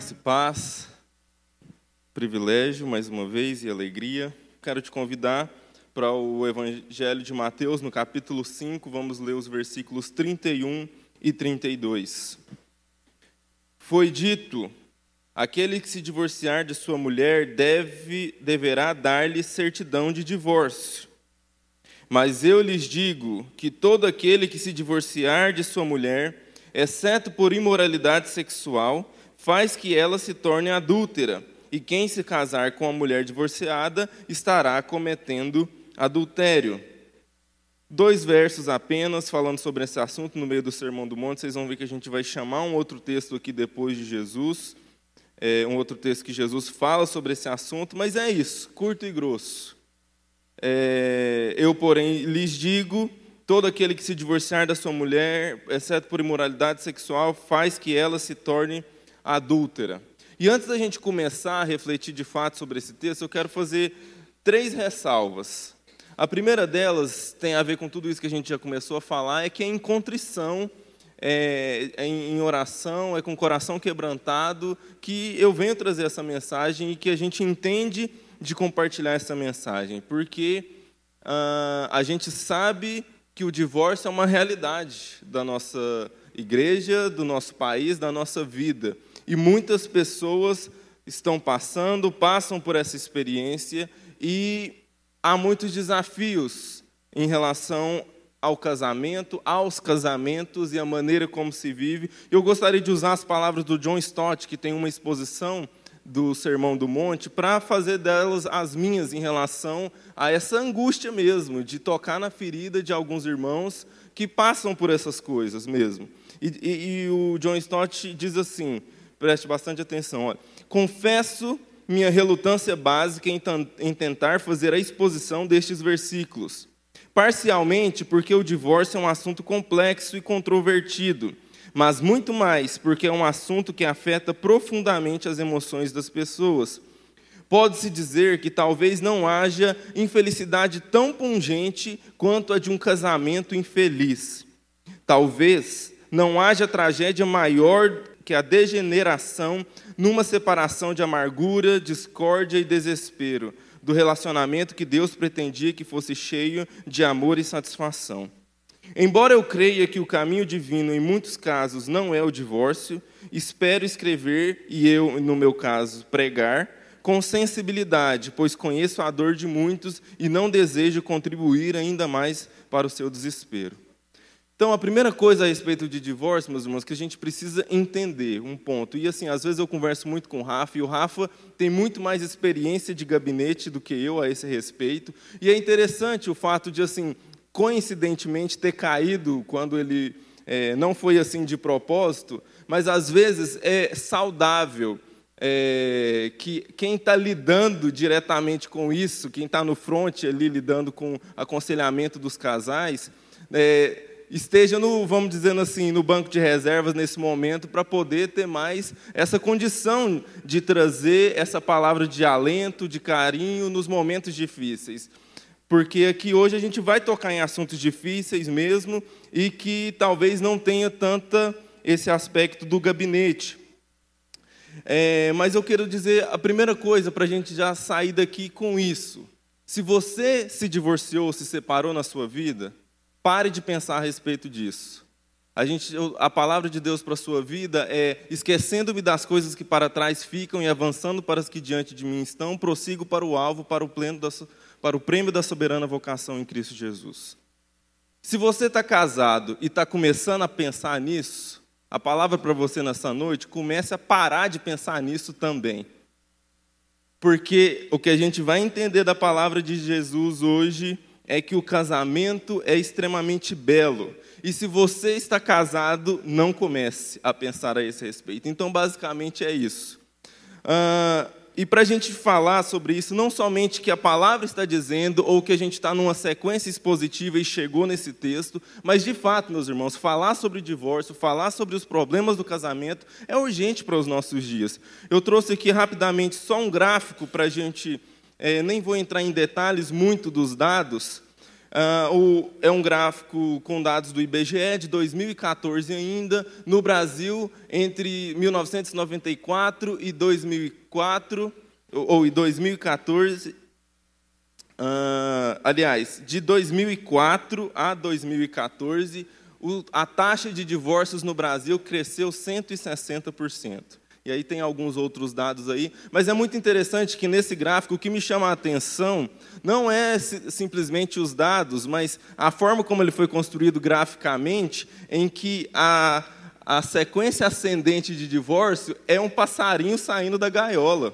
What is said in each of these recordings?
Graça e paz, privilégio mais uma vez e alegria. Quero te convidar para o Evangelho de Mateus, no capítulo 5, vamos ler os versículos 31 e 32. Foi dito: aquele que se divorciar de sua mulher deve, deverá dar-lhe certidão de divórcio. Mas eu lhes digo que todo aquele que se divorciar de sua mulher, exceto por imoralidade sexual, faz que ela se torne adúltera, e quem se casar com a mulher divorciada estará cometendo adultério. Dois versos apenas falando sobre esse assunto no meio do Sermão do Monte. Vocês vão ver que a gente vai chamar um outro texto aqui depois de Jesus, é, um outro texto que Jesus fala sobre esse assunto, mas é isso, curto e grosso. É, eu, porém, lhes digo: todo aquele que se divorciar da sua mulher, exceto por imoralidade sexual, faz que ela se torne adúltera. E antes da gente começar a refletir de fato sobre esse texto, eu quero fazer três ressalvas. A primeira delas tem a ver com tudo isso que a gente já começou a falar, é que é em contrição, é, é em oração, é com o coração quebrantado que eu venho trazer essa mensagem e que a gente entende de compartilhar essa mensagem, porque ah, a gente sabe que o divórcio é uma realidade da nossa igreja, do nosso país, da nossa vida. E muitas pessoas estão passando, passam por essa experiência e há muitos desafios em relação ao casamento, aos casamentos e a maneira como se vive. Eu gostaria de usar as palavras do John Stott, que tem uma exposição do Sermão do Monte, para fazer delas as minhas em relação a essa angústia mesmo, de tocar na ferida de alguns irmãos que passam por essas coisas mesmo. E, e, e o John Stott diz assim: preste bastante atenção. Olha. Confesso minha relutância básica em, em tentar fazer a exposição destes versículos. Parcialmente porque o divórcio é um assunto complexo e controvertido, mas muito mais porque é um assunto que afeta profundamente as emoções das pessoas. Pode-se dizer que talvez não haja infelicidade tão pungente quanto a de um casamento infeliz. Talvez não haja tragédia maior que a degeneração numa separação de amargura, discórdia e desespero, do relacionamento que Deus pretendia que fosse cheio de amor e satisfação. Embora eu creia que o caminho divino, em muitos casos, não é o divórcio, espero escrever, e eu, no meu caso, pregar, com sensibilidade, pois conheço a dor de muitos e não desejo contribuir ainda mais para o seu desespero. Então, a primeira coisa a respeito de divórcio, meus irmãos, que a gente precisa entender um ponto. E assim, às vezes eu converso muito com o Rafa, e o Rafa tem muito mais experiência de gabinete do que eu a esse respeito. E é interessante o fato de, assim, coincidentemente ter caído quando ele é, não foi assim de propósito, mas às vezes é saudável é, que quem está lidando diretamente com isso, quem está no front ali lidando com aconselhamento dos casais, é, esteja no, vamos dizendo assim, no banco de reservas nesse momento para poder ter mais essa condição de trazer essa palavra de alento, de carinho nos momentos difíceis. Porque aqui hoje a gente vai tocar em assuntos difíceis mesmo e que talvez não tenha tanta esse aspecto do gabinete. É, mas eu quero dizer a primeira coisa para a gente já sair daqui com isso. Se você se divorciou, se separou na sua vida, Pare de pensar a respeito disso. A, gente, a palavra de Deus para a sua vida é: esquecendo-me das coisas que para trás ficam e avançando para as que diante de mim estão, prossigo para o alvo, para o, pleno da, para o prêmio da soberana vocação em Cristo Jesus. Se você está casado e está começando a pensar nisso, a palavra para você nessa noite, comece a parar de pensar nisso também. Porque o que a gente vai entender da palavra de Jesus hoje é que o casamento é extremamente belo. E se você está casado, não comece a pensar a esse respeito. Então, basicamente, é isso. Uh, e para a gente falar sobre isso, não somente que a palavra está dizendo, ou que a gente está numa sequência expositiva e chegou nesse texto, mas de fato, meus irmãos, falar sobre divórcio, falar sobre os problemas do casamento é urgente para os nossos dias. Eu trouxe aqui rapidamente só um gráfico para a gente é, nem vou entrar em detalhes muito dos dados, Uh, o, é um gráfico com dados do IBGE de 2014 ainda. No Brasil, entre 1994 e 2004, ou, ou 2014, uh, aliás, de 2004 a 2014, o, a taxa de divórcios no Brasil cresceu 160%. E aí tem alguns outros dados aí, mas é muito interessante que nesse gráfico o que me chama a atenção não é simplesmente os dados, mas a forma como ele foi construído graficamente, em que a, a sequência ascendente de divórcio é um passarinho saindo da gaiola.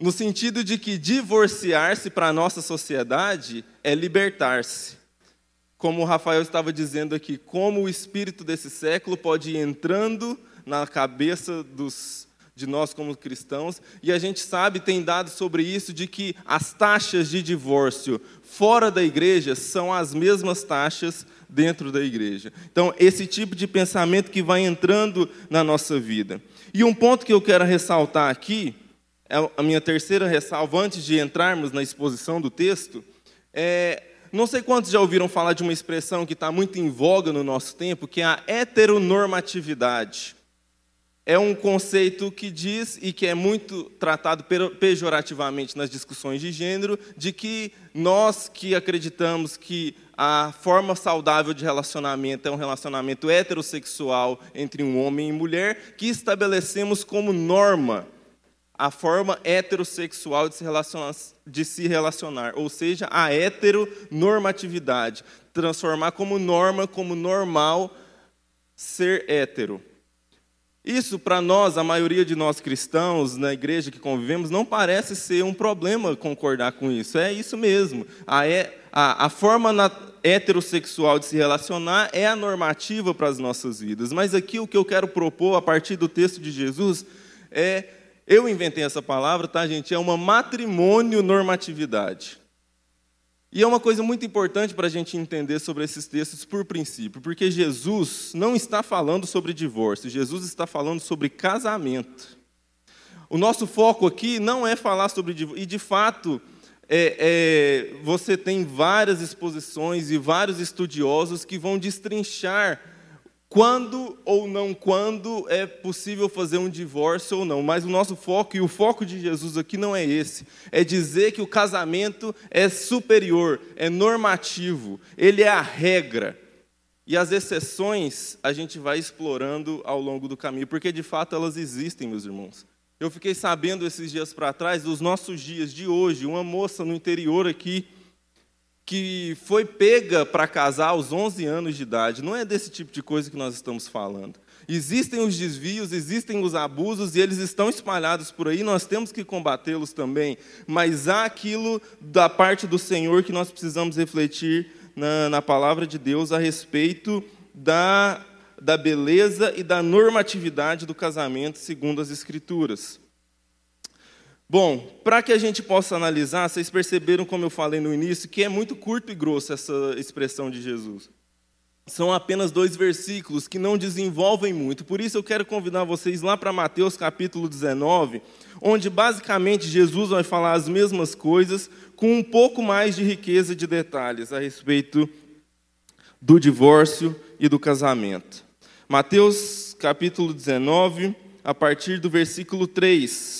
No sentido de que divorciar-se para a nossa sociedade é libertar-se. Como o Rafael estava dizendo aqui, como o espírito desse século pode ir entrando na cabeça dos, de nós como cristãos, e a gente sabe, tem dados sobre isso, de que as taxas de divórcio fora da igreja são as mesmas taxas dentro da igreja. Então, esse tipo de pensamento que vai entrando na nossa vida. E um ponto que eu quero ressaltar aqui, é a minha terceira ressalva, antes de entrarmos na exposição do texto, é. Não sei quantos já ouviram falar de uma expressão que está muito em voga no nosso tempo, que é a heteronormatividade é um conceito que diz e que é muito tratado pejorativamente nas discussões de gênero, de que nós que acreditamos que a forma saudável de relacionamento é um relacionamento heterossexual entre um homem e mulher, que estabelecemos como norma a forma heterossexual de se relacionar, de se relacionar ou seja, a heteronormatividade, transformar como norma, como normal ser hétero. Isso, para nós, a maioria de nós cristãos na igreja que convivemos, não parece ser um problema concordar com isso. É isso mesmo. A, a, a forma na, heterossexual de se relacionar é a normativa para as nossas vidas. Mas aqui o que eu quero propor, a partir do texto de Jesus, é. Eu inventei essa palavra, tá, gente? É uma matrimônio normatividade. E é uma coisa muito importante para a gente entender sobre esses textos por princípio, porque Jesus não está falando sobre divórcio, Jesus está falando sobre casamento. O nosso foco aqui não é falar sobre divórcio, e de fato, é, é, você tem várias exposições e vários estudiosos que vão destrinchar quando ou não quando é possível fazer um divórcio ou não. Mas o nosso foco e o foco de Jesus aqui não é esse. É dizer que o casamento é superior, é normativo, ele é a regra. E as exceções a gente vai explorando ao longo do caminho, porque de fato elas existem, meus irmãos. Eu fiquei sabendo esses dias para trás, dos nossos dias de hoje, uma moça no interior aqui, que foi pega para casar aos 11 anos de idade. Não é desse tipo de coisa que nós estamos falando. Existem os desvios, existem os abusos e eles estão espalhados por aí, nós temos que combatê-los também. Mas há aquilo da parte do Senhor que nós precisamos refletir na, na palavra de Deus a respeito da, da beleza e da normatividade do casamento segundo as Escrituras. Bom, para que a gente possa analisar, vocês perceberam, como eu falei no início, que é muito curto e grosso essa expressão de Jesus. São apenas dois versículos que não desenvolvem muito. Por isso eu quero convidar vocês lá para Mateus capítulo 19, onde basicamente Jesus vai falar as mesmas coisas com um pouco mais de riqueza de detalhes a respeito do divórcio e do casamento. Mateus capítulo 19, a partir do versículo 3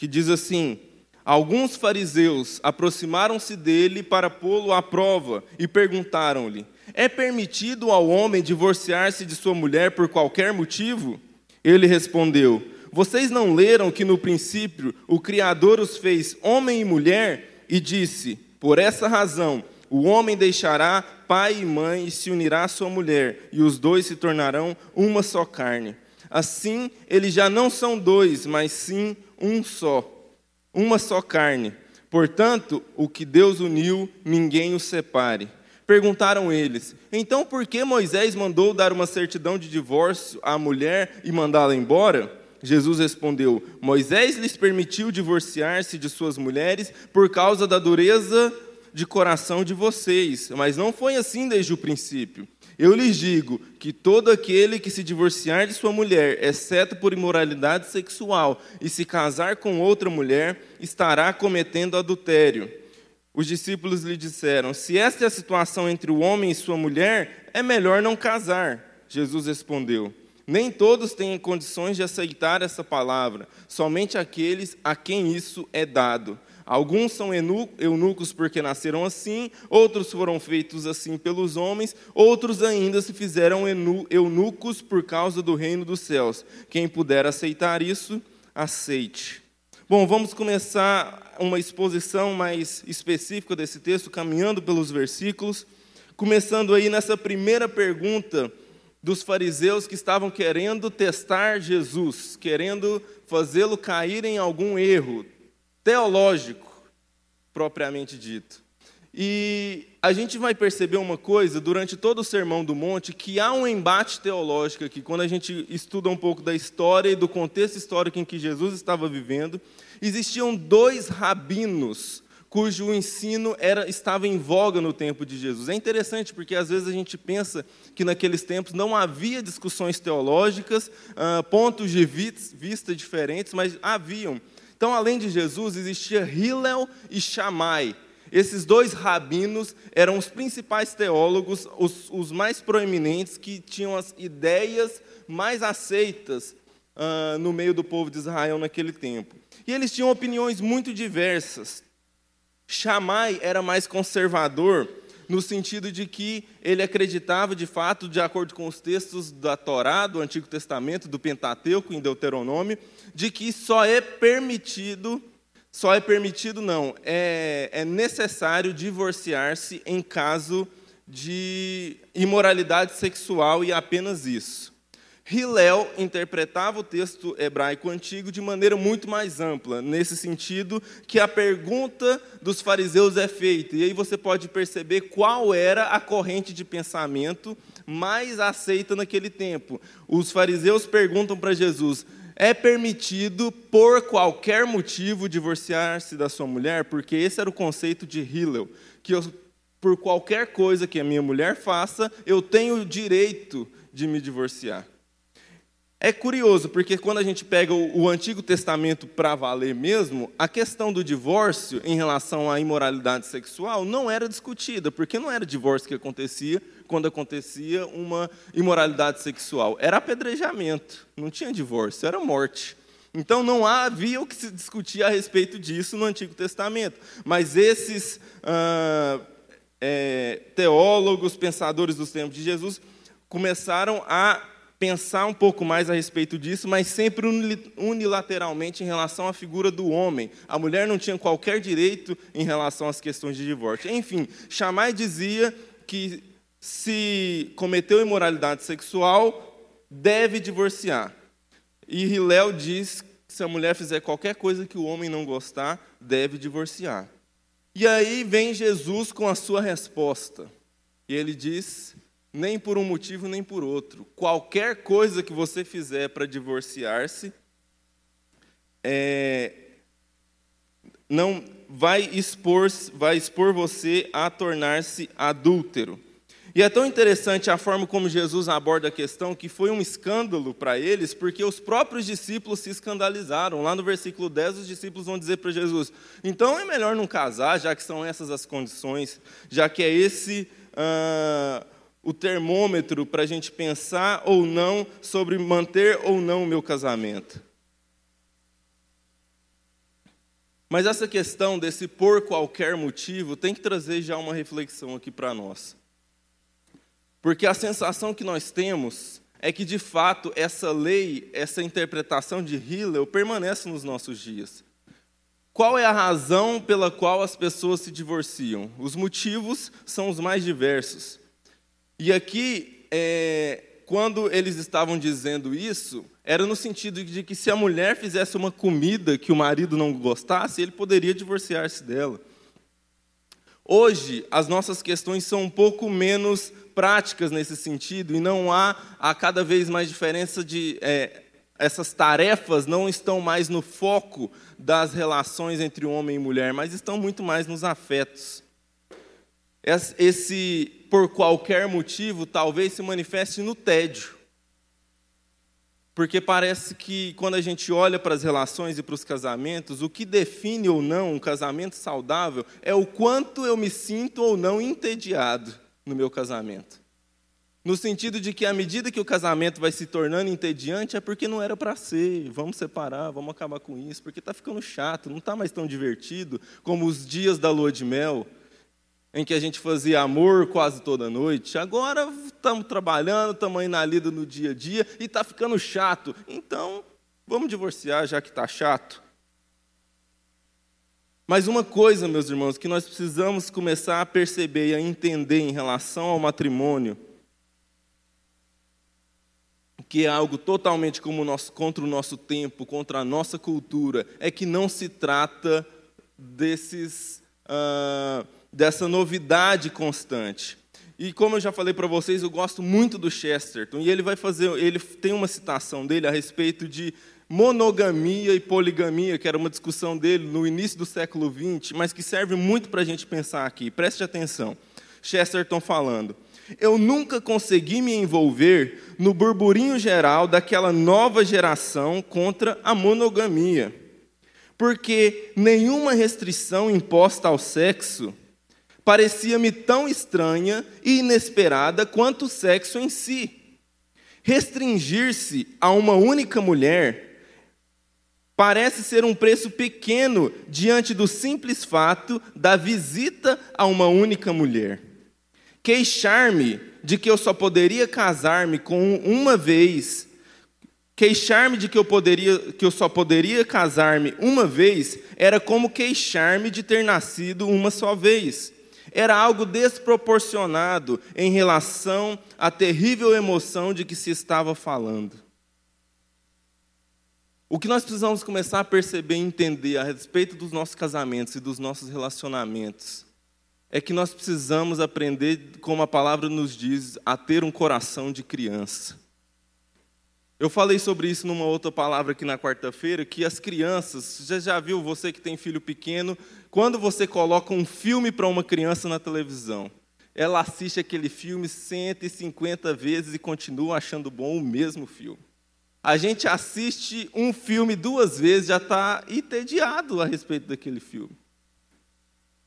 que diz assim: Alguns fariseus aproximaram-se dele para pô-lo à prova e perguntaram-lhe: É permitido ao homem divorciar-se de sua mulher por qualquer motivo? Ele respondeu: Vocês não leram que no princípio o Criador os fez homem e mulher e disse: Por essa razão o homem deixará pai e mãe e se unirá à sua mulher, e os dois se tornarão uma só carne. Assim, eles já não são dois, mas sim um só, uma só carne. Portanto, o que Deus uniu, ninguém o separe. Perguntaram eles: Então por que Moisés mandou dar uma certidão de divórcio à mulher e mandá-la embora? Jesus respondeu: Moisés lhes permitiu divorciar-se de suas mulheres por causa da dureza de coração de vocês, mas não foi assim desde o princípio. Eu lhes digo que todo aquele que se divorciar de sua mulher, exceto por imoralidade sexual, e se casar com outra mulher, estará cometendo adultério. Os discípulos lhe disseram: Se esta é a situação entre o homem e sua mulher, é melhor não casar. Jesus respondeu: Nem todos têm condições de aceitar essa palavra, somente aqueles a quem isso é dado. Alguns são eunucos porque nasceram assim, outros foram feitos assim pelos homens, outros ainda se fizeram eunucos por causa do reino dos céus. Quem puder aceitar isso, aceite. Bom, vamos começar uma exposição mais específica desse texto, caminhando pelos versículos, começando aí nessa primeira pergunta dos fariseus que estavam querendo testar Jesus, querendo fazê-lo cair em algum erro, teológico, propriamente dito. E a gente vai perceber uma coisa durante todo o Sermão do Monte, que há um embate teológico aqui, quando a gente estuda um pouco da história e do contexto histórico em que Jesus estava vivendo. Existiam dois rabinos cujo ensino era, estava em voga no tempo de Jesus. É interessante porque às vezes a gente pensa que naqueles tempos não havia discussões teológicas, ah, pontos de vista diferentes, mas haviam. Então, além de Jesus, existia Hillel e Shammai. Esses dois rabinos eram os principais teólogos, os, os mais proeminentes, que tinham as ideias mais aceitas uh, no meio do povo de Israel naquele tempo. E eles tinham opiniões muito diversas. Shammai era mais conservador, no sentido de que ele acreditava, de fato, de acordo com os textos da Torá, do Antigo Testamento, do Pentateuco, em Deuteronômio, de que só é permitido, só é permitido não, é, é necessário divorciar-se em caso de imoralidade sexual e apenas isso. Hillel interpretava o texto hebraico antigo de maneira muito mais ampla, nesse sentido que a pergunta dos fariseus é feita, e aí você pode perceber qual era a corrente de pensamento mais aceita naquele tempo. Os fariseus perguntam para Jesus: é permitido, por qualquer motivo, divorciar-se da sua mulher? Porque esse era o conceito de Hillel, que eu, por qualquer coisa que a minha mulher faça, eu tenho o direito de me divorciar. É curioso, porque quando a gente pega o, o Antigo Testamento para valer mesmo, a questão do divórcio em relação à imoralidade sexual não era discutida, porque não era divórcio que acontecia quando acontecia uma imoralidade sexual. Era apedrejamento, não tinha divórcio, era morte. Então não havia o que se discutir a respeito disso no Antigo Testamento. Mas esses ah, é, teólogos, pensadores dos tempos de Jesus, começaram a pensar um pouco mais a respeito disso, mas sempre unilateralmente em relação à figura do homem. A mulher não tinha qualquer direito em relação às questões de divórcio. Enfim, Shammai dizia que se cometeu imoralidade sexual, deve divorciar. E Hillel diz que se a mulher fizer qualquer coisa que o homem não gostar, deve divorciar. E aí vem Jesus com a sua resposta. E ele diz: nem por um motivo nem por outro. Qualquer coisa que você fizer para divorciar-se, é, não vai expor, vai expor você a tornar-se adúltero. E é tão interessante a forma como Jesus aborda a questão que foi um escândalo para eles, porque os próprios discípulos se escandalizaram. Lá no versículo 10, os discípulos vão dizer para Jesus: então é melhor não casar, já que são essas as condições, já que é esse. Uh, o termômetro para a gente pensar ou não sobre manter ou não o meu casamento. Mas essa questão desse por qualquer motivo tem que trazer já uma reflexão aqui para nós. Porque a sensação que nós temos é que, de fato, essa lei, essa interpretação de Hillel permanece nos nossos dias. Qual é a razão pela qual as pessoas se divorciam? Os motivos são os mais diversos. E aqui, é, quando eles estavam dizendo isso, era no sentido de que se a mulher fizesse uma comida que o marido não gostasse, ele poderia divorciar-se dela. Hoje, as nossas questões são um pouco menos práticas nesse sentido, e não há a cada vez mais diferença de. É, essas tarefas não estão mais no foco das relações entre homem e mulher, mas estão muito mais nos afetos. Esse, por qualquer motivo, talvez se manifeste no tédio. Porque parece que quando a gente olha para as relações e para os casamentos, o que define ou não um casamento saudável é o quanto eu me sinto ou não entediado no meu casamento. No sentido de que, à medida que o casamento vai se tornando entediante, é porque não era para ser. Vamos separar, vamos acabar com isso, porque está ficando chato, não está mais tão divertido como os dias da lua de mel, em que a gente fazia amor quase toda noite. Agora estamos trabalhando, estamos indo na lida no dia a dia e está ficando chato. Então, vamos divorciar já que está chato. Mas uma coisa, meus irmãos, que nós precisamos começar a perceber e a entender em relação ao matrimônio que é algo totalmente como nosso, contra o nosso tempo, contra a nossa cultura, é que não se trata desses, uh, dessa novidade constante. E como eu já falei para vocês, eu gosto muito do Chesterton, e ele vai fazer, ele tem uma citação dele a respeito de monogamia e poligamia, que era uma discussão dele no início do século XX, mas que serve muito para a gente pensar aqui. Preste atenção. Chesterton falando eu nunca consegui me envolver no burburinho geral daquela nova geração contra a monogamia, porque nenhuma restrição imposta ao sexo parecia-me tão estranha e inesperada quanto o sexo em si. Restringir-se a uma única mulher parece ser um preço pequeno diante do simples fato da visita a uma única mulher. Queixar-me de que eu só poderia casar-me com uma vez, queixar-me de que eu, poderia, que eu só poderia casar-me uma vez, era como queixar-me de ter nascido uma só vez. Era algo desproporcionado em relação à terrível emoção de que se estava falando. O que nós precisamos começar a perceber e entender a respeito dos nossos casamentos e dos nossos relacionamentos é que nós precisamos aprender, como a palavra nos diz, a ter um coração de criança. Eu falei sobre isso numa outra palavra aqui na quarta-feira, que as crianças, você já viu você que tem filho pequeno, quando você coloca um filme para uma criança na televisão, ela assiste aquele filme 150 vezes e continua achando bom o mesmo filme. A gente assiste um filme duas vezes, já está entediado a respeito daquele filme.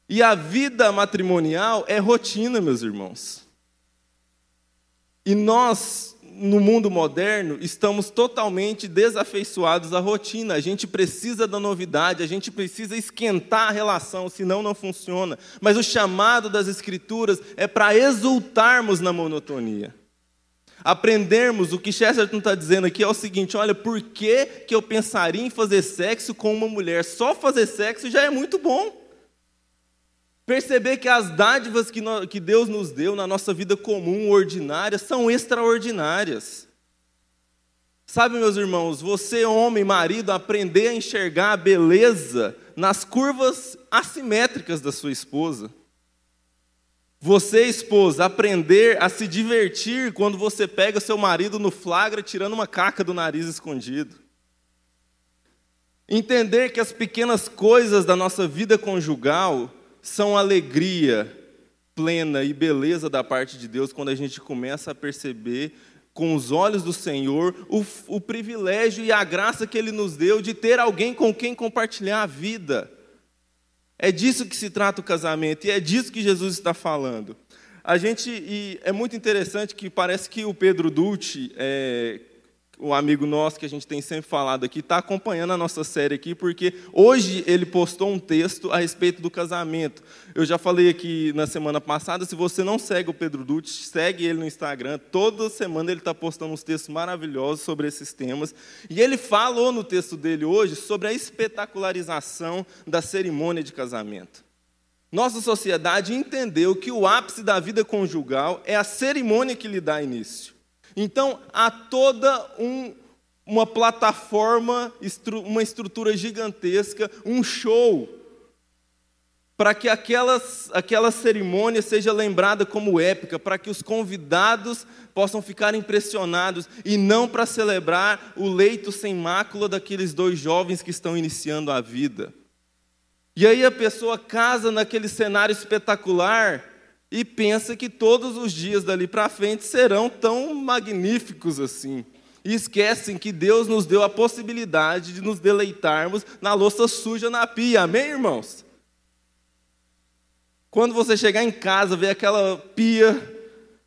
E a vida matrimonial é rotina, meus irmãos. E nós, no mundo moderno, estamos totalmente desafeiçoados à rotina. A gente precisa da novidade, a gente precisa esquentar a relação, senão não funciona. Mas o chamado das Escrituras é para exultarmos na monotonia. Aprendermos o que Chesterton está dizendo aqui é o seguinte: olha, por que, que eu pensaria em fazer sexo com uma mulher? Só fazer sexo já é muito bom. Perceber que as dádivas que, nós, que Deus nos deu na nossa vida comum, ordinária, são extraordinárias. Sabe, meus irmãos, você, homem, marido, aprender a enxergar a beleza nas curvas assimétricas da sua esposa. Você, esposa, aprender a se divertir quando você pega seu marido no flagra tirando uma caca do nariz escondido. Entender que as pequenas coisas da nossa vida conjugal são alegria plena e beleza da parte de Deus quando a gente começa a perceber com os olhos do Senhor o, o privilégio e a graça que Ele nos deu de ter alguém com quem compartilhar a vida. É disso que se trata o casamento e é disso que Jesus está falando. A gente e é muito interessante que parece que o Pedro Dulce, é, um amigo nosso que a gente tem sempre falado aqui, está acompanhando a nossa série aqui, porque hoje ele postou um texto a respeito do casamento. Eu já falei aqui na semana passada, se você não segue o Pedro Dutti, segue ele no Instagram. Toda semana ele está postando uns textos maravilhosos sobre esses temas. E ele falou no texto dele hoje sobre a espetacularização da cerimônia de casamento. Nossa sociedade entendeu que o ápice da vida conjugal é a cerimônia que lhe dá início. Então, há toda um, uma plataforma, uma estrutura gigantesca, um show, para que aquelas, aquela cerimônia seja lembrada como épica, para que os convidados possam ficar impressionados, e não para celebrar o leito sem mácula daqueles dois jovens que estão iniciando a vida. E aí a pessoa casa naquele cenário espetacular, e pensa que todos os dias dali para frente serão tão magníficos assim. E esquecem que Deus nos deu a possibilidade de nos deleitarmos na louça suja na pia. Amém, irmãos? Quando você chegar em casa, ver aquela pia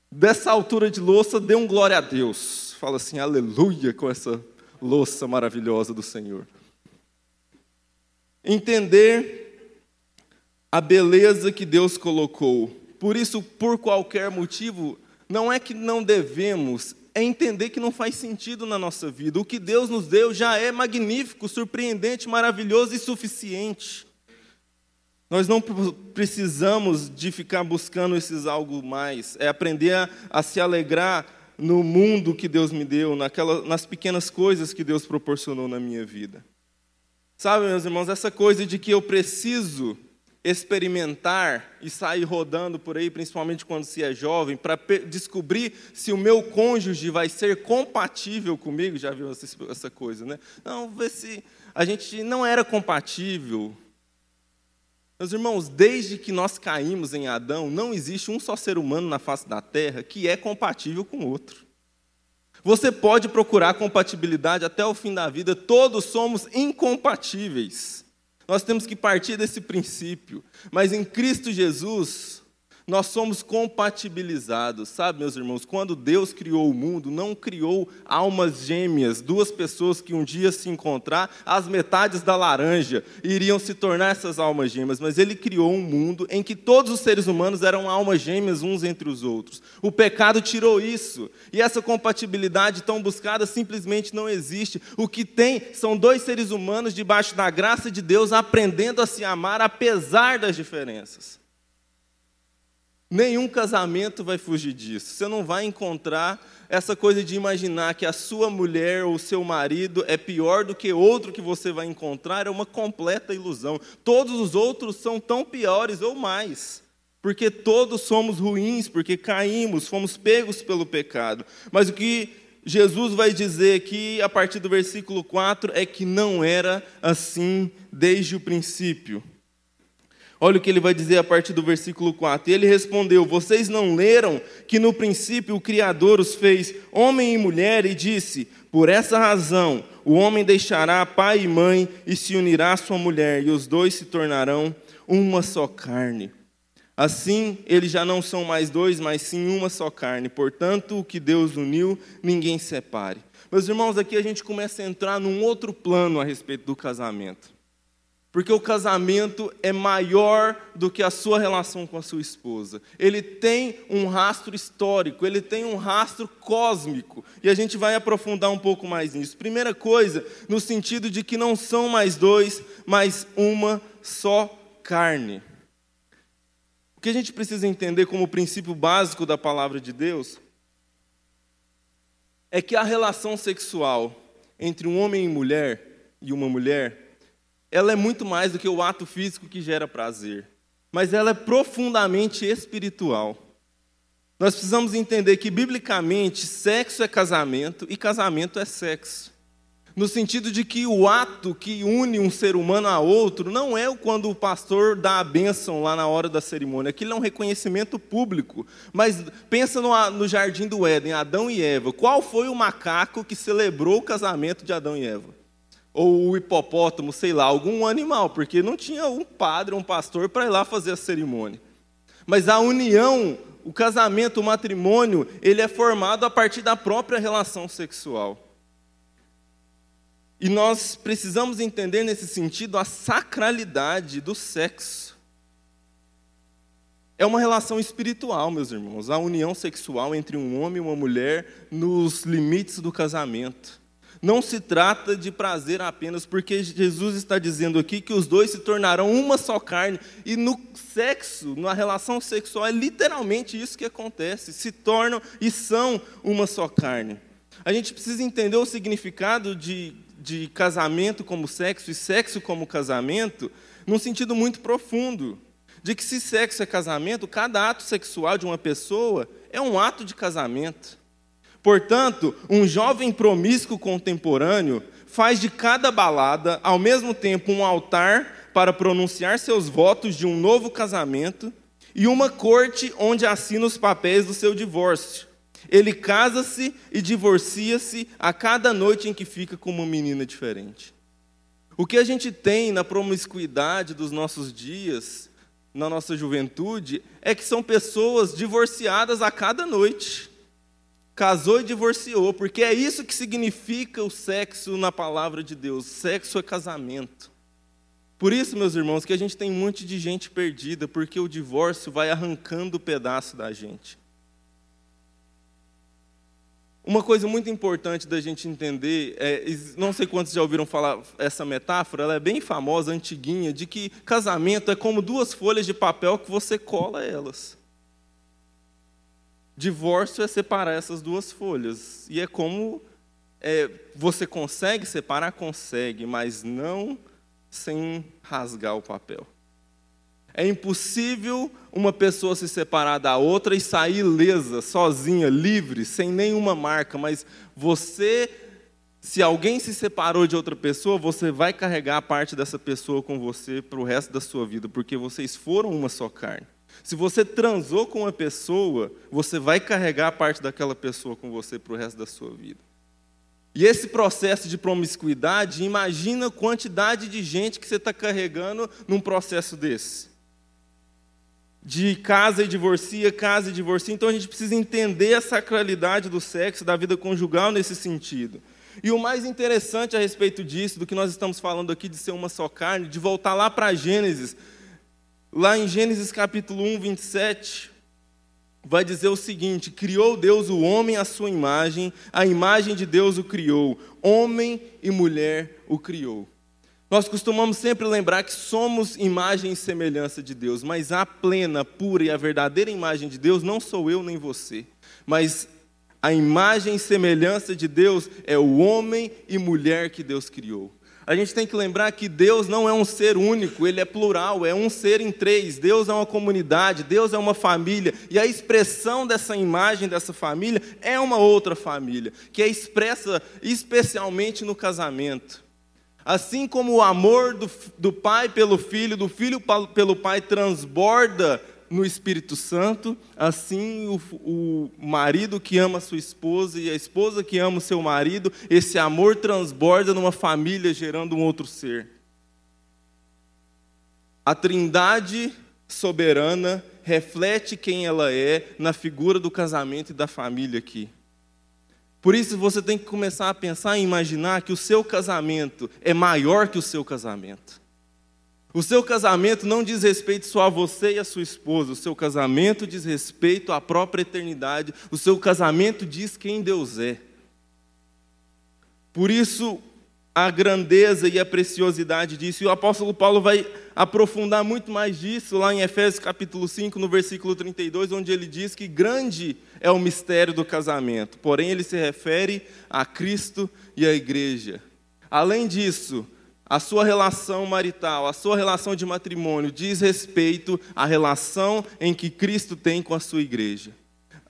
dessa altura de louça, dê um glória a Deus. Fala assim, aleluia, com essa louça maravilhosa do Senhor. Entender a beleza que Deus colocou. Por isso, por qualquer motivo, não é que não devemos, é entender que não faz sentido na nossa vida. O que Deus nos deu já é magnífico, surpreendente, maravilhoso e suficiente. Nós não precisamos de ficar buscando esses algo mais, é aprender a, a se alegrar no mundo que Deus me deu, naquela, nas pequenas coisas que Deus proporcionou na minha vida. Sabe, meus irmãos, essa coisa de que eu preciso experimentar e sair rodando por aí, principalmente quando se é jovem, para descobrir se o meu cônjuge vai ser compatível comigo. Já viu essa coisa, né? Não, ver se a gente não era compatível. Meus irmãos, desde que nós caímos em Adão, não existe um só ser humano na face da terra que é compatível com o outro. Você pode procurar compatibilidade até o fim da vida, todos somos incompatíveis. Nós temos que partir desse princípio. Mas em Cristo Jesus, nós somos compatibilizados, sabe, meus irmãos? Quando Deus criou o mundo, não criou almas gêmeas, duas pessoas que um dia se encontrar, as metades da laranja iriam se tornar essas almas gêmeas, mas Ele criou um mundo em que todos os seres humanos eram almas gêmeas uns entre os outros. O pecado tirou isso, e essa compatibilidade tão buscada simplesmente não existe. O que tem são dois seres humanos debaixo da graça de Deus aprendendo a se amar apesar das diferenças. Nenhum casamento vai fugir disso. Você não vai encontrar essa coisa de imaginar que a sua mulher ou o seu marido é pior do que outro que você vai encontrar, é uma completa ilusão. Todos os outros são tão piores ou mais. Porque todos somos ruins, porque caímos, fomos pegos pelo pecado. Mas o que Jesus vai dizer aqui, a partir do versículo 4, é que não era assim desde o princípio. Olha o que ele vai dizer a partir do versículo 4. Ele respondeu: Vocês não leram que no princípio o Criador os fez homem e mulher e disse: Por essa razão o homem deixará pai e mãe e se unirá à sua mulher, e os dois se tornarão uma só carne. Assim, eles já não são mais dois, mas sim uma só carne. Portanto, o que Deus uniu, ninguém separe. Meus irmãos, aqui a gente começa a entrar num outro plano a respeito do casamento. Porque o casamento é maior do que a sua relação com a sua esposa. Ele tem um rastro histórico, ele tem um rastro cósmico. E a gente vai aprofundar um pouco mais nisso. Primeira coisa, no sentido de que não são mais dois, mas uma só carne. O que a gente precisa entender como princípio básico da palavra de Deus é que a relação sexual entre um homem e mulher e uma mulher ela é muito mais do que o ato físico que gera prazer, mas ela é profundamente espiritual. Nós precisamos entender que, biblicamente, sexo é casamento e casamento é sexo. No sentido de que o ato que une um ser humano a outro não é quando o pastor dá a bênção lá na hora da cerimônia. Aquilo é um reconhecimento público. Mas pensa no, no jardim do Éden, Adão e Eva. Qual foi o macaco que celebrou o casamento de Adão e Eva? Ou o hipopótamo, sei lá, algum animal, porque não tinha um padre, um pastor para ir lá fazer a cerimônia. Mas a união, o casamento, o matrimônio, ele é formado a partir da própria relação sexual. E nós precisamos entender nesse sentido a sacralidade do sexo. É uma relação espiritual, meus irmãos, a união sexual entre um homem e uma mulher nos limites do casamento. Não se trata de prazer apenas, porque Jesus está dizendo aqui que os dois se tornarão uma só carne. E no sexo, na relação sexual, é literalmente isso que acontece: se tornam e são uma só carne. A gente precisa entender o significado de, de casamento como sexo e sexo como casamento num sentido muito profundo. De que se sexo é casamento, cada ato sexual de uma pessoa é um ato de casamento. Portanto, um jovem promíscuo contemporâneo faz de cada balada, ao mesmo tempo, um altar para pronunciar seus votos de um novo casamento e uma corte onde assina os papéis do seu divórcio. Ele casa-se e divorcia-se a cada noite em que fica com uma menina diferente. O que a gente tem na promiscuidade dos nossos dias, na nossa juventude, é que são pessoas divorciadas a cada noite. Casou e divorciou, porque é isso que significa o sexo na palavra de Deus. Sexo é casamento. Por isso, meus irmãos, que a gente tem um monte de gente perdida, porque o divórcio vai arrancando o pedaço da gente. Uma coisa muito importante da gente entender, é, não sei quantos já ouviram falar essa metáfora, ela é bem famosa, antiguinha, de que casamento é como duas folhas de papel que você cola elas. Divórcio é separar essas duas folhas. E é como é, você consegue separar? Consegue, mas não sem rasgar o papel. É impossível uma pessoa se separar da outra e sair lesa, sozinha, livre, sem nenhuma marca, mas você, se alguém se separou de outra pessoa, você vai carregar a parte dessa pessoa com você para o resto da sua vida, porque vocês foram uma só carne. Se você transou com uma pessoa, você vai carregar a parte daquela pessoa com você para o resto da sua vida. E esse processo de promiscuidade, imagina a quantidade de gente que você está carregando num processo desse de casa e divorcia, casa e divorcia. Então a gente precisa entender a sacralidade do sexo, da vida conjugal nesse sentido. E o mais interessante a respeito disso, do que nós estamos falando aqui de ser uma só carne, de voltar lá para Gênesis, lá em Gênesis capítulo 1, 27, vai dizer o seguinte: Criou Deus o homem à sua imagem, a imagem de Deus o criou, homem e mulher o criou. Nós costumamos sempre lembrar que somos imagem e semelhança de Deus, mas a plena, pura e a verdadeira imagem de Deus não sou eu nem você, mas a imagem e semelhança de Deus é o homem e mulher que Deus criou. A gente tem que lembrar que Deus não é um ser único, ele é plural, é um ser em três. Deus é uma comunidade, Deus é uma família, e a expressão dessa imagem, dessa família, é uma outra família, que é expressa especialmente no casamento. Assim como o amor do, do pai pelo filho, do filho pelo pai transborda no Espírito Santo, assim o, o, marido que ama sua esposa e a esposa que ama o seu marido, esse amor transborda numa família, gerando um outro ser. A Trindade soberana reflete quem ela é na figura do casamento e da família aqui. Por isso você tem que começar a pensar e imaginar que o seu casamento é maior que o seu casamento. O seu casamento não diz respeito só a você e a sua esposa, o seu casamento diz respeito à própria eternidade, o seu casamento diz quem Deus é. Por isso, a grandeza e a preciosidade disso. E o apóstolo Paulo vai aprofundar muito mais disso lá em Efésios capítulo 5, no versículo 32, onde ele diz que grande é o mistério do casamento, porém ele se refere a Cristo e à igreja. Além disso, a sua relação marital, a sua relação de matrimônio diz respeito à relação em que Cristo tem com a sua igreja.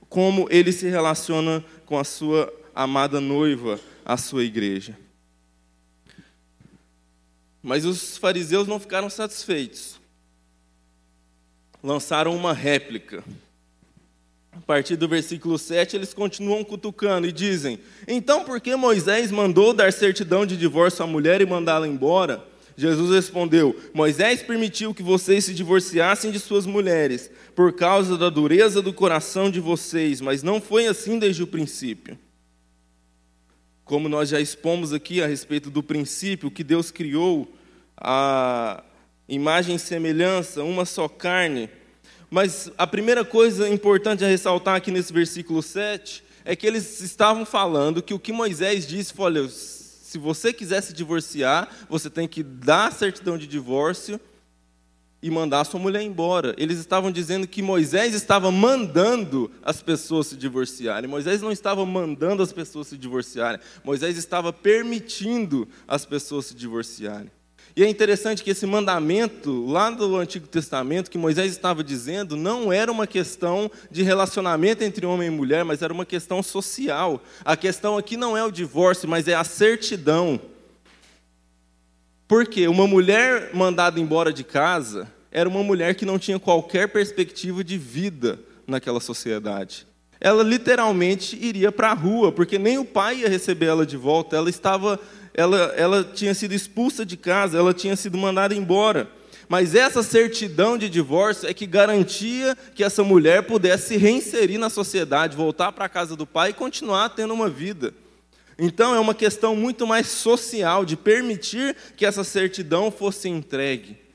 Como ele se relaciona com a sua amada noiva, a sua igreja. Mas os fariseus não ficaram satisfeitos. Lançaram uma réplica. A partir do versículo 7, eles continuam cutucando e dizem: Então, por que Moisés mandou dar certidão de divórcio à mulher e mandá-la embora? Jesus respondeu: Moisés permitiu que vocês se divorciassem de suas mulheres, por causa da dureza do coração de vocês, mas não foi assim desde o princípio. Como nós já expomos aqui a respeito do princípio que Deus criou a imagem e semelhança, uma só carne. Mas a primeira coisa importante a ressaltar aqui nesse versículo 7 é que eles estavam falando que o que Moisés disse foi: olha, se você quiser se divorciar, você tem que dar a certidão de divórcio e mandar sua mulher embora. Eles estavam dizendo que Moisés estava mandando as pessoas se divorciarem. Moisés não estava mandando as pessoas se divorciarem. Moisés estava permitindo as pessoas se divorciarem. E é interessante que esse mandamento, lá do Antigo Testamento, que Moisés estava dizendo, não era uma questão de relacionamento entre homem e mulher, mas era uma questão social. A questão aqui não é o divórcio, mas é a certidão. Porque uma mulher mandada embora de casa era uma mulher que não tinha qualquer perspectiva de vida naquela sociedade. ela literalmente iria para a rua, porque nem o pai ia receber ela de volta. Ela estava, ela, ela tinha sido expulsa de casa, ela tinha sido mandada embora. Mas essa certidão de divórcio é que garantia que essa mulher pudesse se reinserir na sociedade, voltar para a casa do pai e continuar tendo uma vida. Então é uma questão muito mais social, de permitir que essa certidão fosse entregue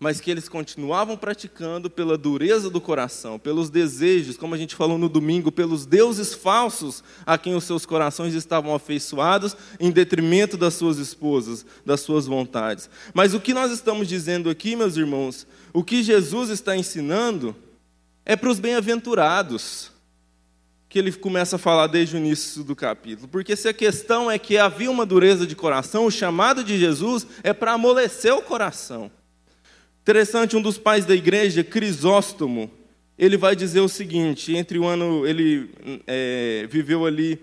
mas que eles continuavam praticando pela dureza do coração, pelos desejos, como a gente falou no domingo, pelos deuses falsos a quem os seus corações estavam afeiçoados, em detrimento das suas esposas, das suas vontades. Mas o que nós estamos dizendo aqui, meus irmãos, o que Jesus está ensinando, é para os bem-aventurados, que ele começa a falar desde o início do capítulo. Porque se a questão é que havia uma dureza de coração, o chamado de Jesus é para amolecer o coração. Interessante, um dos pais da igreja, Crisóstomo, ele vai dizer o seguinte: entre o ano, ele é, viveu ali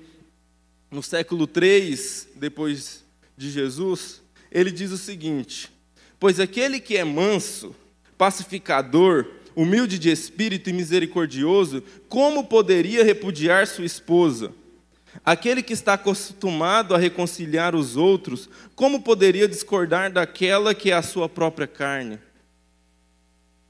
no século 3 depois de Jesus, ele diz o seguinte: Pois aquele que é manso, pacificador, humilde de espírito e misericordioso, como poderia repudiar sua esposa? Aquele que está acostumado a reconciliar os outros, como poderia discordar daquela que é a sua própria carne?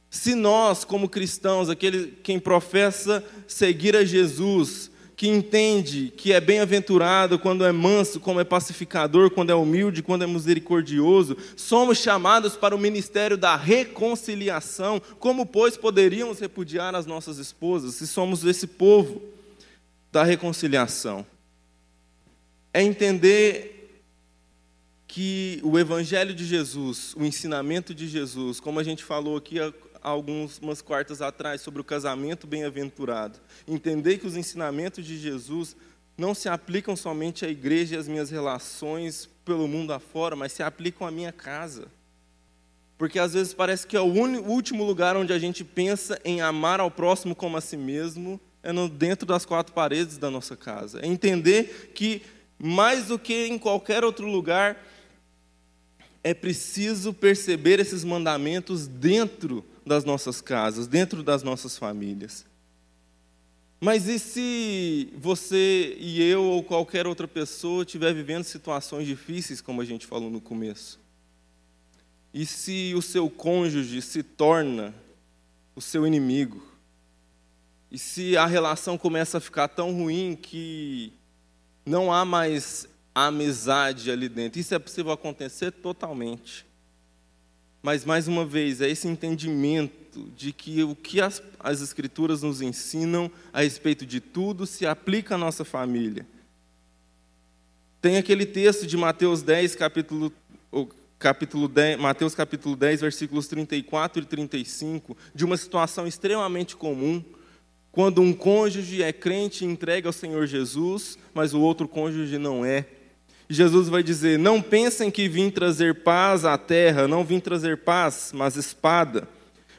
Se nós, como cristãos, aquele quem professa seguir a Jesus, que entende que é bem-aventurado quando é manso, como é pacificador, quando é humilde, quando é misericordioso, somos chamados para o ministério da reconciliação. Como, pois, poderíamos repudiar as nossas esposas se somos esse povo da reconciliação? É entender que o Evangelho de Jesus, o ensinamento de Jesus, como a gente falou aqui algumas quartas atrás sobre o casamento bem-aventurado. Entender que os ensinamentos de Jesus não se aplicam somente à igreja e às minhas relações pelo mundo afora, mas se aplicam à minha casa. Porque às vezes parece que é o último lugar onde a gente pensa em amar ao próximo como a si mesmo, é no, dentro das quatro paredes da nossa casa. É entender que, mais do que em qualquer outro lugar, é preciso perceber esses mandamentos dentro das nossas casas, dentro das nossas famílias. Mas e se você e eu ou qualquer outra pessoa estiver vivendo situações difíceis, como a gente falou no começo? E se o seu cônjuge se torna o seu inimigo? E se a relação começa a ficar tão ruim que não há mais amizade ali dentro? Isso é possível acontecer totalmente. Mas, mais uma vez, é esse entendimento de que o que as, as Escrituras nos ensinam a respeito de tudo se aplica à nossa família. Tem aquele texto de Mateus 10, capítulo, capítulo 10, Mateus capítulo 10, versículos 34 e 35, de uma situação extremamente comum, quando um cônjuge é crente e entrega ao Senhor Jesus, mas o outro cônjuge não é. Jesus vai dizer: Não pensem que vim trazer paz à terra, não vim trazer paz, mas espada.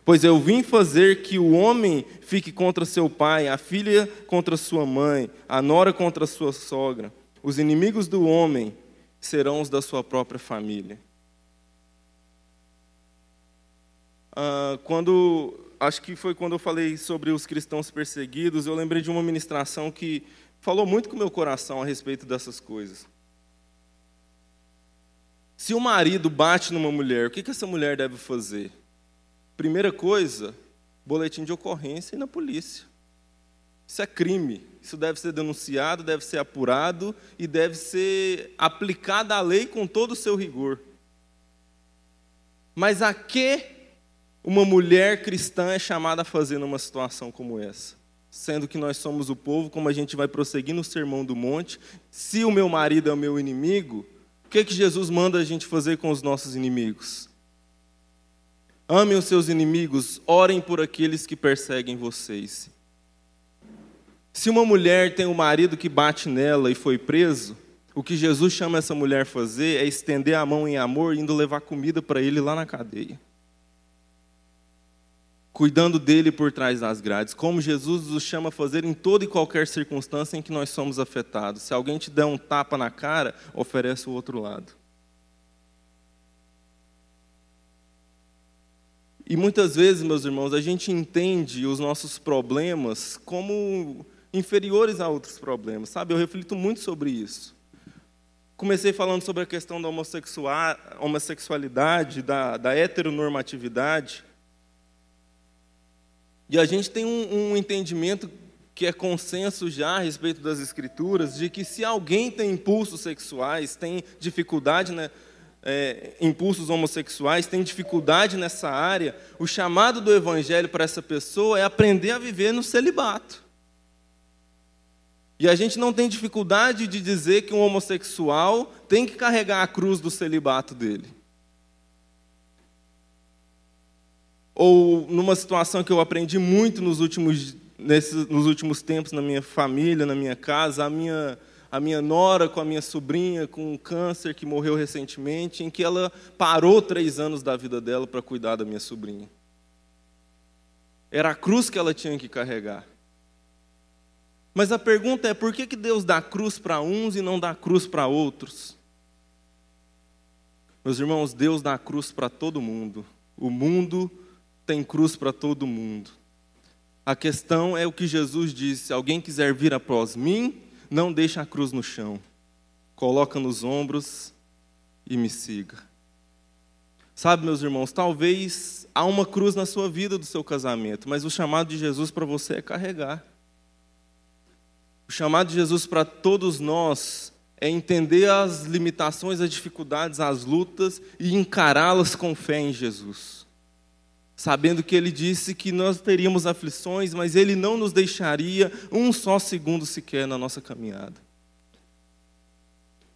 Pois eu vim fazer que o homem fique contra seu pai, a filha contra sua mãe, a nora contra sua sogra. Os inimigos do homem serão os da sua própria família. Ah, quando acho que foi quando eu falei sobre os cristãos perseguidos, eu lembrei de uma ministração que falou muito com o meu coração a respeito dessas coisas. Se o marido bate numa mulher, o que, que essa mulher deve fazer? Primeira coisa, boletim de ocorrência e na polícia. Isso é crime. Isso deve ser denunciado, deve ser apurado e deve ser aplicada a lei com todo o seu rigor. Mas a que uma mulher cristã é chamada a fazer numa situação como essa? Sendo que nós somos o povo, como a gente vai prosseguir no Sermão do Monte, se o meu marido é o meu inimigo, o que, é que Jesus manda a gente fazer com os nossos inimigos? Amem os seus inimigos, orem por aqueles que perseguem vocês. Se uma mulher tem um marido que bate nela e foi preso, o que Jesus chama essa mulher a fazer é estender a mão em amor, indo levar comida para ele lá na cadeia cuidando dele por trás das grades, como Jesus nos chama a fazer em toda e qualquer circunstância em que nós somos afetados. Se alguém te der um tapa na cara, oferece o outro lado. E muitas vezes, meus irmãos, a gente entende os nossos problemas como inferiores a outros problemas, sabe? Eu reflito muito sobre isso. Comecei falando sobre a questão da homossexualidade, da, da heteronormatividade. E a gente tem um, um entendimento que é consenso já a respeito das escrituras, de que se alguém tem impulsos sexuais, tem dificuldade, né, é, impulsos homossexuais, tem dificuldade nessa área, o chamado do evangelho para essa pessoa é aprender a viver no celibato. E a gente não tem dificuldade de dizer que um homossexual tem que carregar a cruz do celibato dele. Ou numa situação que eu aprendi muito nos últimos, nesses, nos últimos tempos na minha família, na minha casa, a minha, a minha nora com a minha sobrinha com um câncer que morreu recentemente, em que ela parou três anos da vida dela para cuidar da minha sobrinha. Era a cruz que ela tinha que carregar. Mas a pergunta é: por que, que Deus dá cruz para uns e não dá cruz para outros? Meus irmãos, Deus dá cruz para todo mundo. O mundo tem cruz para todo mundo. A questão é o que Jesus disse: se alguém quiser vir após mim, não deixe a cruz no chão, coloca nos ombros e me siga. Sabe, meus irmãos, talvez há uma cruz na sua vida do seu casamento, mas o chamado de Jesus para você é carregar. O chamado de Jesus para todos nós é entender as limitações, as dificuldades, as lutas e encará-las com fé em Jesus. Sabendo que ele disse que nós teríamos aflições, mas ele não nos deixaria um só segundo sequer na nossa caminhada.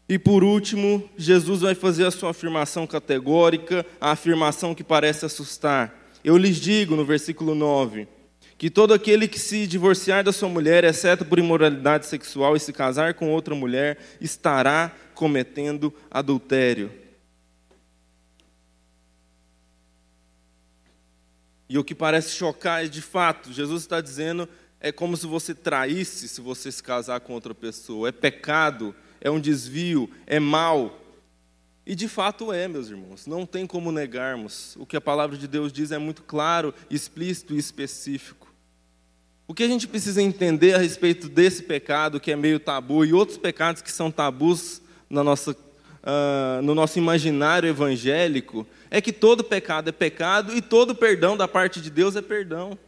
E por último, Jesus vai fazer a sua afirmação categórica, a afirmação que parece assustar. Eu lhes digo no versículo 9: que todo aquele que se divorciar da sua mulher, exceto por imoralidade sexual, e se casar com outra mulher, estará cometendo adultério. E o que parece chocar é de fato, Jesus está dizendo, é como se você traísse se você se casar com outra pessoa. É pecado, é um desvio, é mal. E de fato é, meus irmãos, não tem como negarmos. O que a palavra de Deus diz é muito claro, explícito e específico. O que a gente precisa entender a respeito desse pecado que é meio tabu e outros pecados que são tabus na nossa, uh, no nosso imaginário evangélico é que todo pecado é pecado e todo perdão da parte de Deus é perdão.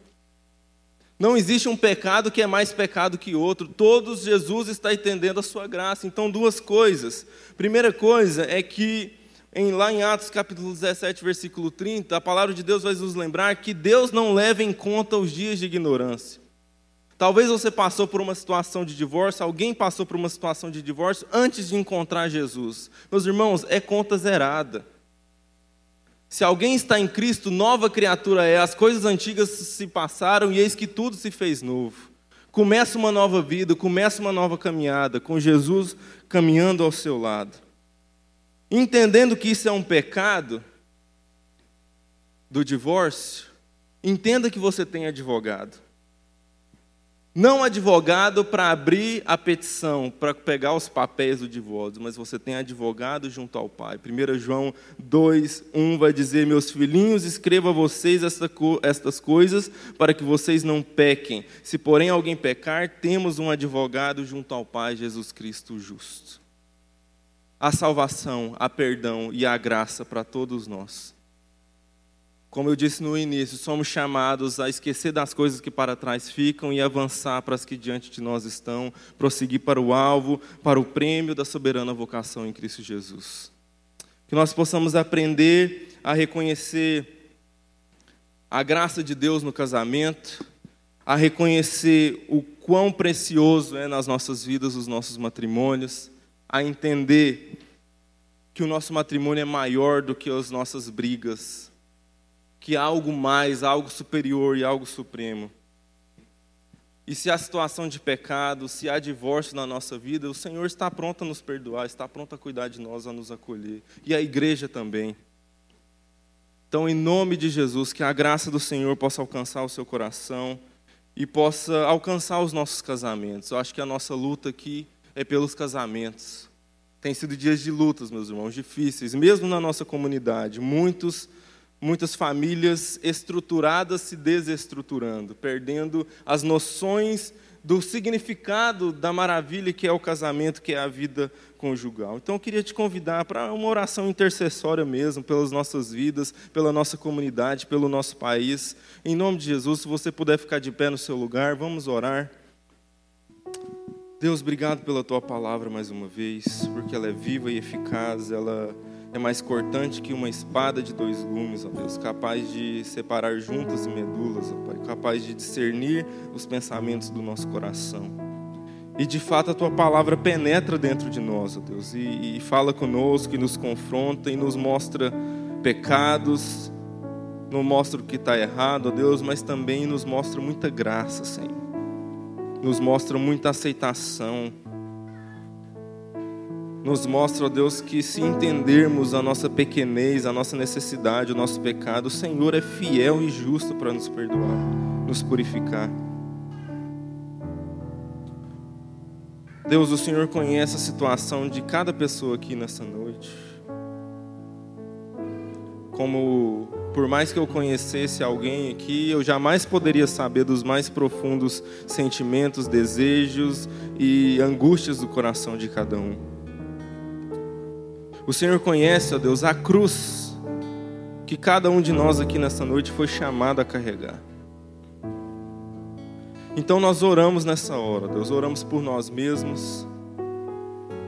Não existe um pecado que é mais pecado que outro. Todos Jesus está entendendo a sua graça. Então, duas coisas. Primeira coisa é que em, lá em Atos capítulo 17, versículo 30, a palavra de Deus vai nos lembrar que Deus não leva em conta os dias de ignorância. Talvez você passou por uma situação de divórcio, alguém passou por uma situação de divórcio antes de encontrar Jesus. Meus irmãos, é conta zerada. Se alguém está em Cristo, nova criatura é. As coisas antigas se passaram e eis que tudo se fez novo. Começa uma nova vida, começa uma nova caminhada, com Jesus caminhando ao seu lado. Entendendo que isso é um pecado do divórcio, entenda que você tem advogado. Não advogado para abrir a petição, para pegar os papéis do divórcio, mas você tem advogado junto ao Pai. 1 João 2, 1 vai dizer: Meus filhinhos, escreva a vocês esta, estas coisas para que vocês não pequem. Se porém alguém pecar, temos um advogado junto ao Pai, Jesus Cristo justo. A salvação, a perdão e a graça para todos nós. Como eu disse no início, somos chamados a esquecer das coisas que para trás ficam e avançar para as que diante de nós estão, prosseguir para o alvo, para o prêmio da soberana vocação em Cristo Jesus. Que nós possamos aprender a reconhecer a graça de Deus no casamento, a reconhecer o quão precioso é nas nossas vidas os nossos matrimônios, a entender que o nosso matrimônio é maior do que as nossas brigas, que há algo mais, algo superior e algo supremo. E se há situação de pecado, se há divórcio na nossa vida, o Senhor está pronto a nos perdoar, está pronto a cuidar de nós, a nos acolher. E a igreja também. Então, em nome de Jesus, que a graça do Senhor possa alcançar o seu coração e possa alcançar os nossos casamentos. Eu acho que a nossa luta aqui é pelos casamentos. Tem sido dias de lutas, meus irmãos, difíceis, mesmo na nossa comunidade. Muitos Muitas famílias estruturadas se desestruturando, perdendo as noções do significado da maravilha que é o casamento, que é a vida conjugal. Então eu queria te convidar para uma oração intercessória mesmo, pelas nossas vidas, pela nossa comunidade, pelo nosso país. Em nome de Jesus, se você puder ficar de pé no seu lugar, vamos orar. Deus, obrigado pela tua palavra mais uma vez, porque ela é viva e eficaz, ela é mais cortante que uma espada de dois gumes, ó Deus, capaz de separar juntas e medulas, ó Pai, capaz de discernir os pensamentos do nosso coração. E de fato a tua palavra penetra dentro de nós, ó Deus, e, e fala conosco, e nos confronta e nos mostra pecados, nos mostra o que está errado, ó Deus, mas também nos mostra muita graça, Senhor. Nos mostra muita aceitação nos mostra, ó Deus, que se entendermos a nossa pequenez, a nossa necessidade, o nosso pecado, o Senhor é fiel e justo para nos perdoar, nos purificar. Deus, o Senhor conhece a situação de cada pessoa aqui nessa noite. Como, por mais que eu conhecesse alguém aqui, eu jamais poderia saber dos mais profundos sentimentos, desejos e angústias do coração de cada um. O Senhor conhece, ó Deus, a cruz que cada um de nós aqui nessa noite foi chamado a carregar. Então nós oramos nessa hora, Deus, oramos por nós mesmos,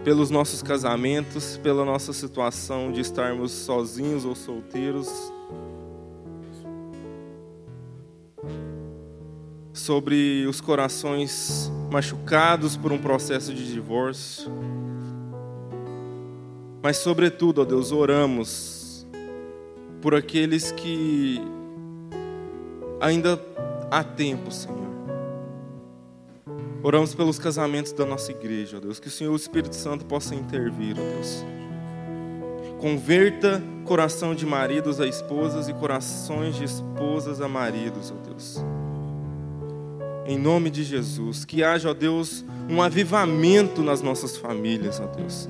pelos nossos casamentos, pela nossa situação de estarmos sozinhos ou solteiros, sobre os corações machucados por um processo de divórcio. Mas, sobretudo, ó Deus, oramos por aqueles que ainda há tempo, Senhor. Oramos pelos casamentos da nossa igreja, ó Deus. Que o Senhor, o Espírito Santo, possa intervir, ó Deus. Converta coração de maridos a esposas e corações de esposas a maridos, ó Deus. Em nome de Jesus. Que haja, ó Deus, um avivamento nas nossas famílias, ó Deus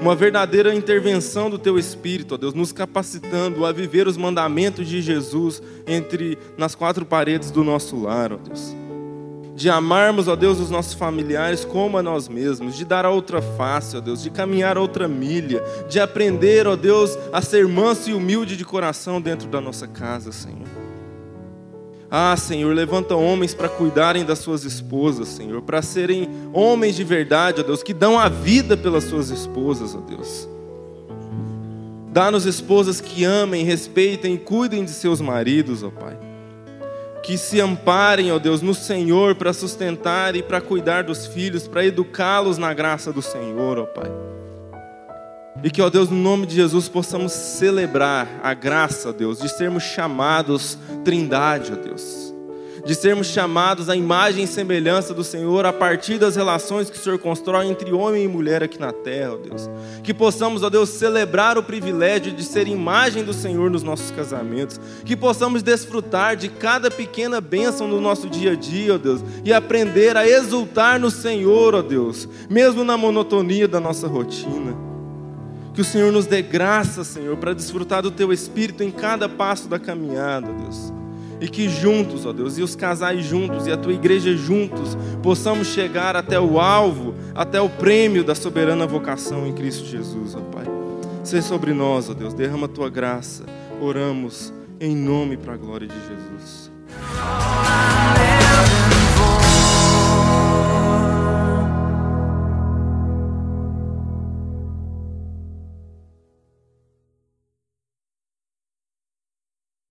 uma verdadeira intervenção do teu Espírito, ó Deus, nos capacitando a viver os mandamentos de Jesus entre nas quatro paredes do nosso lar, ó Deus. De amarmos, ó Deus, os nossos familiares como a nós mesmos, de dar a outra face, ó Deus, de caminhar outra milha, de aprender, ó Deus, a ser manso e humilde de coração dentro da nossa casa, Senhor. Ah, Senhor, levanta homens para cuidarem das suas esposas, Senhor, para serem homens de verdade, ó Deus, que dão a vida pelas suas esposas, ó Deus. Dá-nos esposas que amem, respeitem e cuidem de seus maridos, ó Pai. Que se amparem, ó Deus, no Senhor para sustentar e para cuidar dos filhos, para educá-los na graça do Senhor, ó Pai. E que, ó Deus, no nome de Jesus, possamos celebrar a graça, Deus, de sermos chamados Trindade, ó Deus. De sermos chamados à imagem e semelhança do Senhor a partir das relações que o Senhor constrói entre homem e mulher aqui na terra, ó Deus. Que possamos, ó Deus, celebrar o privilégio de ser imagem do Senhor nos nossos casamentos. Que possamos desfrutar de cada pequena bênção no nosso dia a dia, ó Deus. E aprender a exultar no Senhor, ó Deus, mesmo na monotonia da nossa rotina. Que o Senhor nos dê graça, Senhor, para desfrutar do Teu Espírito em cada passo da caminhada, Deus. E que juntos, ó Deus, e os casais juntos, e a Tua igreja juntos, possamos chegar até o alvo, até o prêmio da soberana vocação em Cristo Jesus, ó Pai. Seja sobre nós, ó Deus, derrama a Tua graça. Oramos em nome para a glória de Jesus.